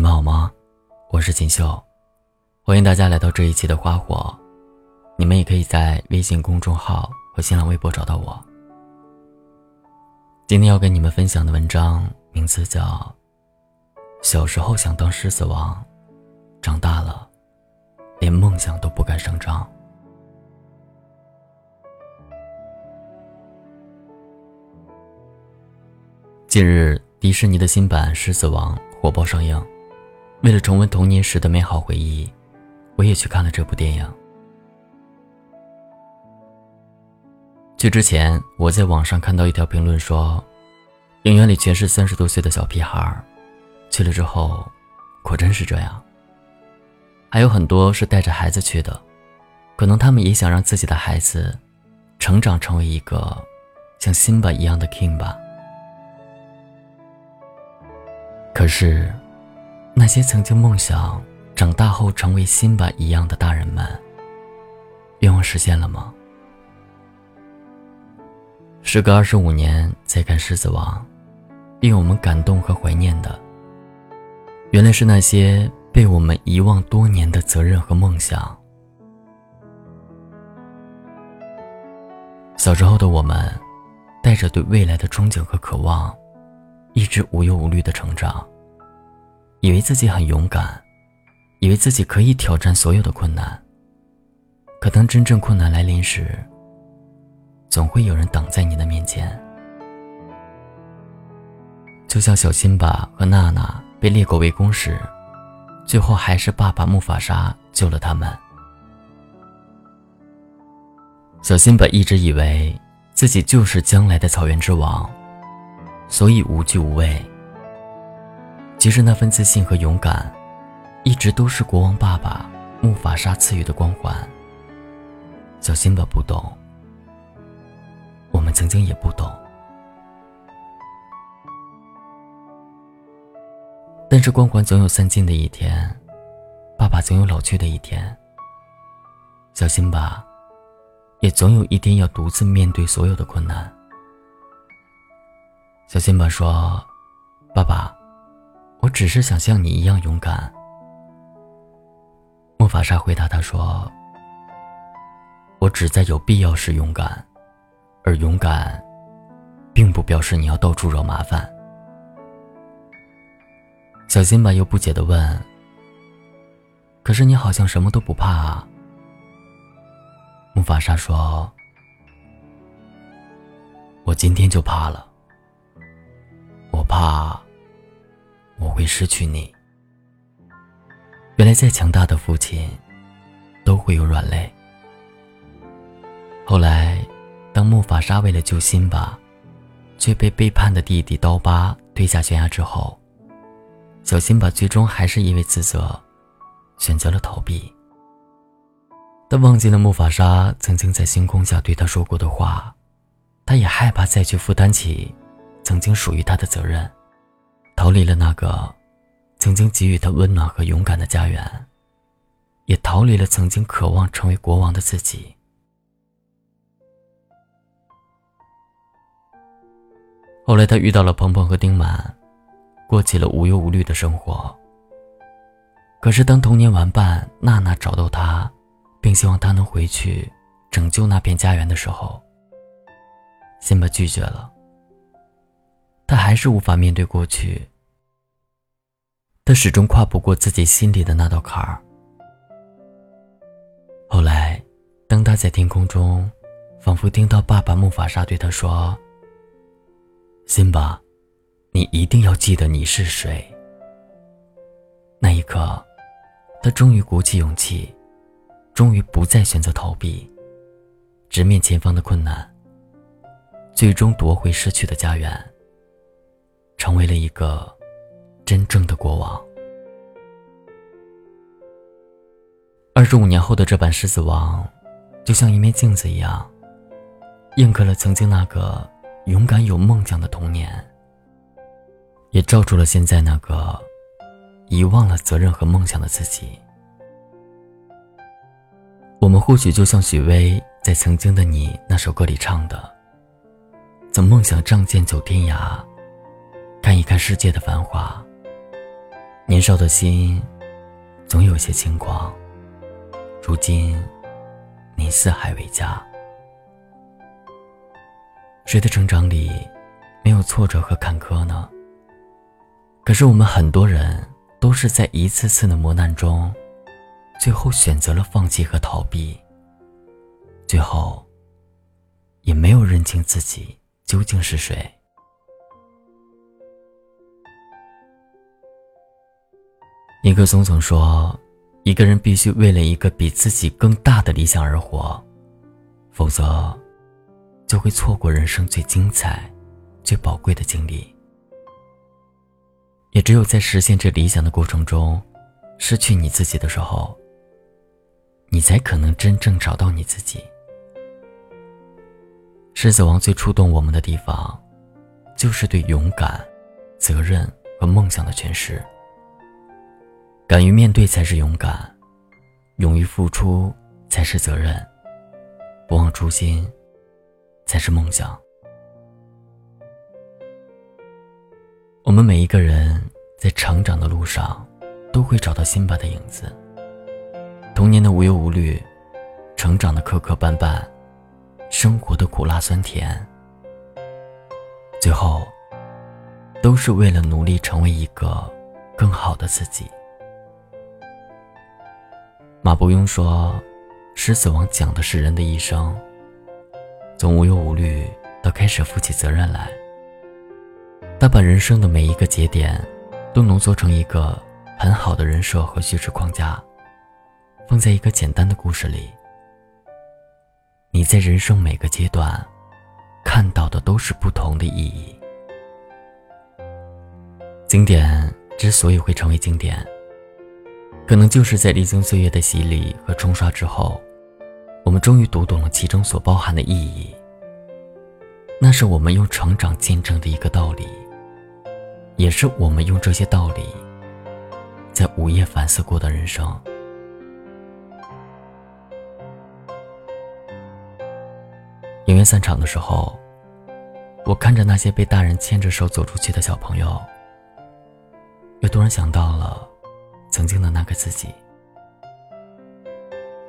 你们好吗？我是锦绣，欢迎大家来到这一期的花火。你们也可以在微信公众号和新浪微博找到我。今天要跟你们分享的文章名字叫《小时候想当狮子王，长大了连梦想都不敢声张》。近日，迪士尼的新版《狮子王》火爆上映。为了重温童年时的美好回忆，我也去看了这部电影。去之前，我在网上看到一条评论说，影院里全是三十多岁的小屁孩儿去了之后，果真是这样。还有很多是带着孩子去的，可能他们也想让自己的孩子，成长成为一个像辛巴一样的 king 吧。可是，那些曾经梦想长大后成为辛巴一样的大人们，愿望实现了吗？时隔二十五年再看《狮子王》，令我们感动和怀念的，原来是那些被我们遗忘多年的责任和梦想。小时候的我们，带着对未来的憧憬和渴望。一直无忧无虑的成长，以为自己很勇敢，以为自己可以挑战所有的困难。可当真正困难来临时，总会有人挡在你的面前。就像小辛巴和娜娜被猎狗围攻时，最后还是爸爸木法沙救了他们。小辛巴一直以为自己就是将来的草原之王。所以无惧无畏。其实那份自信和勇敢，一直都是国王爸爸木法沙赐予的光环。小辛巴不懂，我们曾经也不懂。但是光环总有散尽的一天，爸爸总有老去的一天。小辛巴，也总有一天要独自面对所有的困难。小辛巴说：“爸爸，我只是想像你一样勇敢。”木法沙回答他说：“我只在有必要时勇敢，而勇敢，并不表示你要到处惹麻烦。”小辛巴又不解的问：“可是你好像什么都不怕啊？”木法沙说：“我今天就怕了。”我怕我会失去你。原来再强大的父亲都会有软肋。后来，当木法沙为了救辛巴，却被背叛的弟弟刀疤推下悬崖之后，小辛巴最终还是因为自责，选择了逃避。他忘记了木法沙曾经在星空下对他说过的话，他也害怕再去负担起。曾经属于他的责任，逃离了那个曾经给予他温暖和勇敢的家园，也逃离了曾经渴望成为国王的自己。后来，他遇到了鹏鹏和丁满，过起了无忧无虑的生活。可是，当童年玩伴娜娜找到他，并希望他能回去拯救那片家园的时候，辛巴拒绝了。他还是无法面对过去，他始终跨不过自己心里的那道坎儿。后来，当他在天空中，仿佛听到爸爸木法沙对他说：“辛巴，你一定要记得你是谁。”那一刻，他终于鼓起勇气，终于不再选择逃避，直面前方的困难，最终夺回失去的家园。成为了一个真正的国王。二十五年后的这版《狮子王》，就像一面镜子一样，印刻了曾经那个勇敢有梦想的童年，也照出了现在那个遗忘了责任和梦想的自己。我们或许就像许巍在《曾经的你》那首歌里唱的：“曾梦想仗剑走天涯。”看一看世界的繁华，年少的心，总有些轻狂。如今，你四海为家。谁的成长里没有挫折和坎坷呢？可是我们很多人都是在一次次的磨难中，最后选择了放弃和逃避，最后也没有认清自己究竟是谁。尼克松曾说：“一个人必须为了一个比自己更大的理想而活，否则。”就会错过人生最精彩、最宝贵的经历。也只有在实现这理想的过程中，失去你自己的时候，你才可能真正找到你自己。狮子王最触动我们的地方，就是对勇敢、责任和梦想的诠释。敢于面对才是勇敢，勇于付出才是责任，不忘初心。才是梦想。我们每一个人在成长的路上，都会找到辛巴的影子。童年的无忧无虑，成长的磕磕绊绊，生活的苦辣酸甜，最后，都是为了努力成为一个更好的自己。马伯庸说：“狮子王讲的是人的一生。”从无忧无虑到开始负起责任来，他把人生的每一个节点都浓缩成一个很好的人设和叙事框架，放在一个简单的故事里。你在人生每个阶段看到的都是不同的意义。经典之所以会成为经典，可能就是在历经岁月的洗礼和冲刷之后。我们终于读懂了其中所包含的意义。那是我们用成长见证的一个道理，也是我们用这些道理，在午夜反思过的人生。影院散场的时候，我看着那些被大人牵着手走出去的小朋友，又突然想到了曾经的那个自己。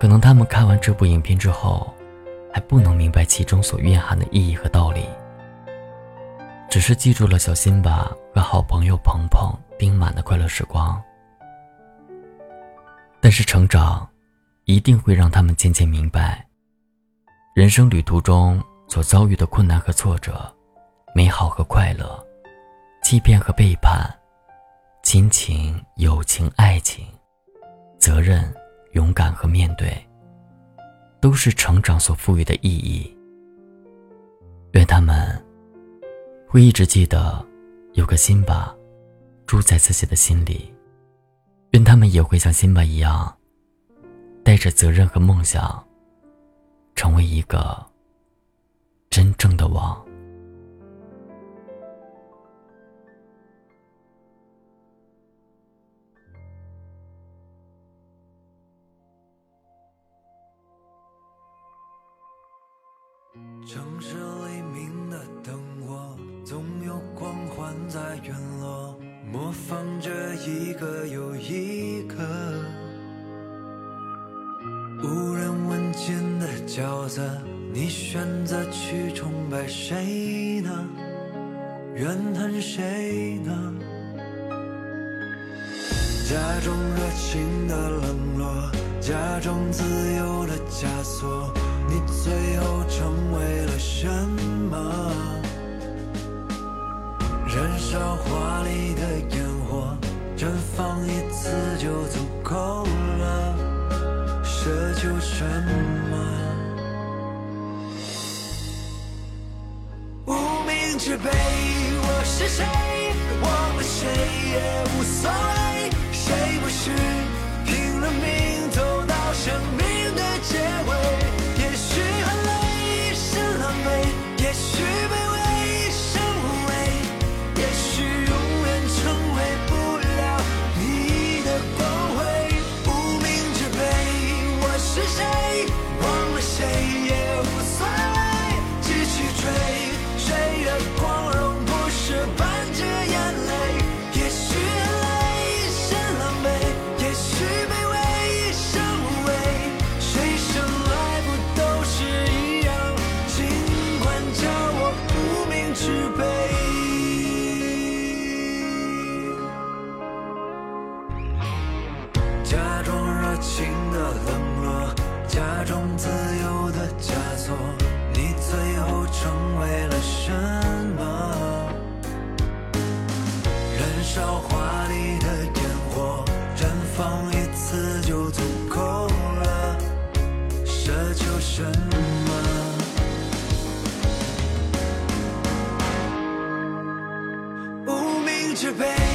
可能他们看完这部影片之后，还不能明白其中所蕴含的意义和道理，只是记住了小辛巴和好朋友鹏鹏丁满的快乐时光。但是成长，一定会让他们渐渐明白，人生旅途中所遭遇的困难和挫折，美好和快乐，欺骗和背叛，亲情、友情、爱情，责任。勇敢和面对，都是成长所赋予的意义。愿他们会一直记得，有个辛巴住在自己的心里。愿他们也会像辛巴一样，带着责任和梦想，成为一个真正的王。城市黎明的灯火，总有光环在陨落，模仿着一个又一个无人问津的角色。你选择去崇拜谁呢？怨恨谁呢？假装热情的冷落，假装自由的枷锁。你最后成为了什么？燃烧华丽的烟火，绽放一次就足够了，奢求什么？无名之辈，我是谁？忘了谁也无所谓，谁不是拼了命走到生命的结尾？baby.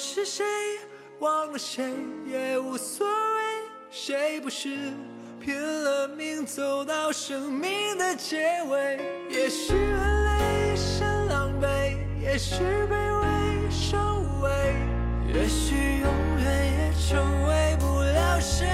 是谁忘了谁也无所谓，谁不是拼了命走到生命的结尾，也许很累一身狼狈，也许卑微受无屈，也许永远也成为不了谁。